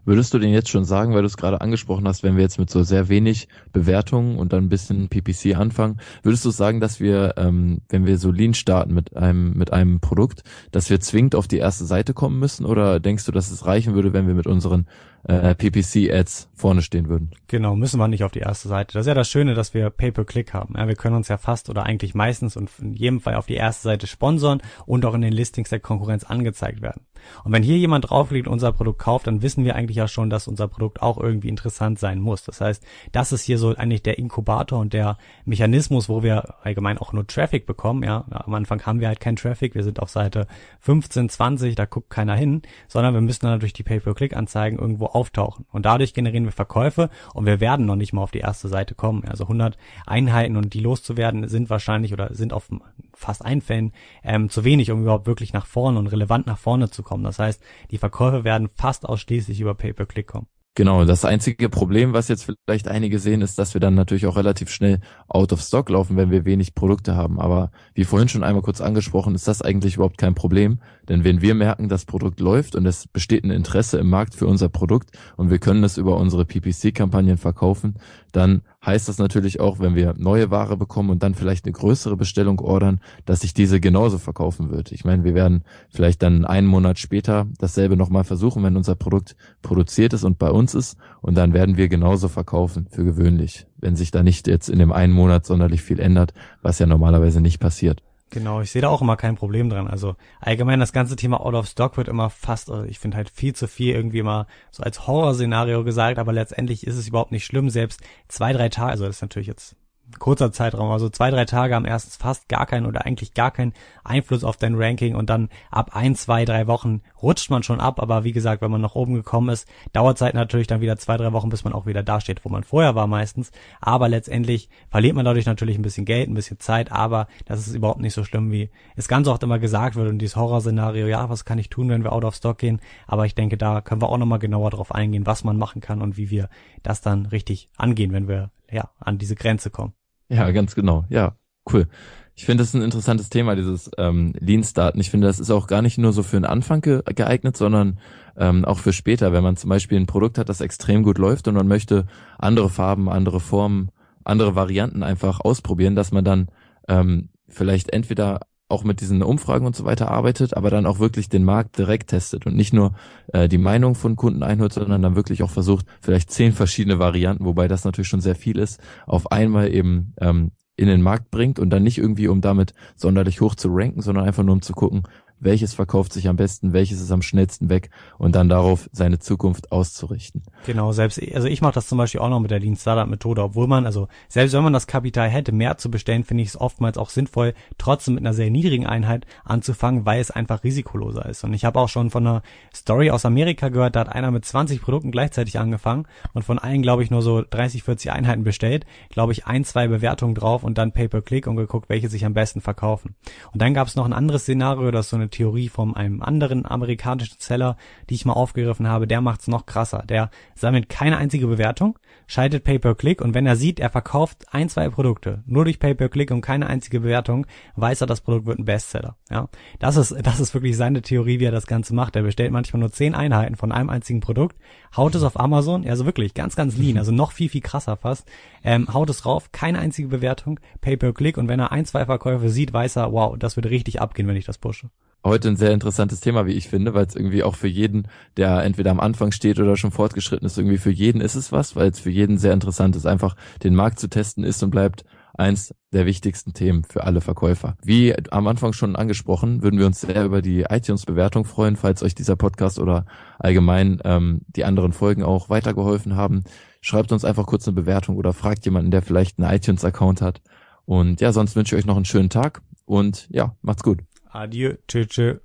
Würdest du denn jetzt schon sagen, weil du es gerade angesprochen hast, wenn wir jetzt mit so sehr wenig Bewertungen und dann ein bisschen PPC anfangen, würdest du sagen, dass wir, ähm, wenn wir so Lean starten mit einem, mit einem Produkt, dass wir zwingend auf die erste Seite kommen müssen? Oder denkst du, dass es reichen würde, wenn wir mit unseren äh, PPC-Ads vorne stehen würden. Genau, müssen wir nicht auf die erste Seite. Das ist ja das Schöne, dass wir Pay-per-Click haben. Ja, wir können uns ja fast oder eigentlich meistens und in jedem Fall auf die erste Seite sponsern und auch in den Listings der Konkurrenz angezeigt werden. Und wenn hier jemand draufklickt und unser Produkt kauft, dann wissen wir eigentlich ja schon, dass unser Produkt auch irgendwie interessant sein muss. Das heißt, das ist hier so eigentlich der Inkubator und der Mechanismus, wo wir allgemein auch nur Traffic bekommen. Ja, am Anfang haben wir halt keinen Traffic. Wir sind auf Seite 15, 20, da guckt keiner hin, sondern wir müssen dann natürlich die Pay-per-Click-Anzeigen irgendwo auftauchen. Und dadurch generieren wir Verkäufe und wir werden noch nicht mal auf die erste Seite kommen. Also 100 Einheiten und die loszuwerden sind wahrscheinlich oder sind auf fast Einfällen ähm, zu wenig, um überhaupt wirklich nach vorne und relevant nach vorne zu kommen. Das heißt, die Verkäufe werden fast ausschließlich über Pay-per-Click kommen. Genau, das einzige Problem, was jetzt vielleicht einige sehen, ist, dass wir dann natürlich auch relativ schnell out of stock laufen, wenn wir wenig Produkte haben. Aber wie vorhin schon einmal kurz angesprochen, ist das eigentlich überhaupt kein Problem. Denn wenn wir merken, das Produkt läuft und es besteht ein Interesse im Markt für unser Produkt und wir können es über unsere PPC-Kampagnen verkaufen, dann heißt das natürlich auch, wenn wir neue Ware bekommen und dann vielleicht eine größere Bestellung ordern, dass sich diese genauso verkaufen wird. Ich meine, wir werden vielleicht dann einen Monat später dasselbe nochmal versuchen, wenn unser Produkt produziert ist und bei uns ist und dann werden wir genauso verkaufen für gewöhnlich, wenn sich da nicht jetzt in dem einen Monat sonderlich viel ändert, was ja normalerweise nicht passiert. Genau, ich sehe da auch immer kein Problem dran. Also allgemein das ganze Thema Out of Stock wird immer fast, also ich finde halt viel zu viel irgendwie immer so als Horrorszenario gesagt, aber letztendlich ist es überhaupt nicht schlimm. Selbst zwei, drei Tage, also das ist natürlich jetzt kurzer Zeitraum, also zwei, drei Tage haben erstens fast gar keinen oder eigentlich gar keinen Einfluss auf dein Ranking und dann ab ein, zwei, drei Wochen rutscht man schon ab, aber wie gesagt, wenn man nach oben gekommen ist, dauert Zeit natürlich dann wieder zwei, drei Wochen, bis man auch wieder da steht, wo man vorher war meistens, aber letztendlich verliert man dadurch natürlich ein bisschen Geld, ein bisschen Zeit, aber das ist überhaupt nicht so schlimm, wie es ganz oft immer gesagt wird. Und dieses Horrorszenario, ja, was kann ich tun, wenn wir out of stock gehen, aber ich denke, da können wir auch nochmal genauer drauf eingehen, was man machen kann und wie wir das dann richtig angehen, wenn wir ja an diese Grenze kommen. Ja, ganz genau. Ja, cool. Ich finde, das ist ein interessantes Thema, dieses ähm, Lean-Starten. Ich finde, das ist auch gar nicht nur so für den Anfang ge geeignet, sondern ähm, auch für später, wenn man zum Beispiel ein Produkt hat, das extrem gut läuft und man möchte andere Farben, andere Formen, andere Varianten einfach ausprobieren, dass man dann ähm, vielleicht entweder auch mit diesen Umfragen und so weiter arbeitet, aber dann auch wirklich den Markt direkt testet und nicht nur äh, die Meinung von Kunden einholt, sondern dann wirklich auch versucht, vielleicht zehn verschiedene Varianten, wobei das natürlich schon sehr viel ist, auf einmal eben ähm, in den Markt bringt und dann nicht irgendwie, um damit sonderlich hoch zu ranken, sondern einfach nur um zu gucken, welches verkauft sich am besten, welches ist am schnellsten weg und dann darauf seine Zukunft auszurichten. Genau, selbst, also ich mache das zum Beispiel auch noch mit der Lean Startup Methode, obwohl man, also selbst wenn man das Kapital hätte, mehr zu bestellen, finde ich es oftmals auch sinnvoll, trotzdem mit einer sehr niedrigen Einheit anzufangen, weil es einfach risikoloser ist. Und ich habe auch schon von einer Story aus Amerika gehört, da hat einer mit 20 Produkten gleichzeitig angefangen und von allen, glaube ich, nur so 30, 40 Einheiten bestellt, glaube ich, ein, zwei Bewertungen drauf und dann Pay-per-Click und geguckt, welche sich am besten verkaufen. Und dann gab es noch ein anderes Szenario, das so eine Theorie von einem anderen amerikanischen Seller, die ich mal aufgegriffen habe, der macht's noch krasser. Der sammelt keine einzige Bewertung, schaltet Pay-per-Click und wenn er sieht, er verkauft ein, zwei Produkte nur durch Pay-per-Click und keine einzige Bewertung, weiß er, das Produkt wird ein Bestseller. Ja, das ist, das ist wirklich seine Theorie, wie er das Ganze macht. Er bestellt manchmal nur zehn Einheiten von einem einzigen Produkt, haut es auf Amazon, also wirklich ganz, ganz lean, also noch viel, viel krasser fast, ähm, haut es rauf, keine einzige Bewertung, Pay-per-Click und wenn er ein, zwei Verkäufe sieht, weiß er, wow, das wird richtig abgehen, wenn ich das pushe heute ein sehr interessantes Thema, wie ich finde, weil es irgendwie auch für jeden, der entweder am Anfang steht oder schon fortgeschritten ist, irgendwie für jeden ist es was, weil es für jeden sehr interessant ist, einfach den Markt zu testen ist und bleibt eins der wichtigsten Themen für alle Verkäufer. Wie am Anfang schon angesprochen, würden wir uns sehr über die iTunes-Bewertung freuen, falls euch dieser Podcast oder allgemein ähm, die anderen Folgen auch weitergeholfen haben. Schreibt uns einfach kurz eine Bewertung oder fragt jemanden, der vielleicht einen iTunes-Account hat. Und ja, sonst wünsche ich euch noch einen schönen Tag und ja, macht's gut. Adieu, tschö.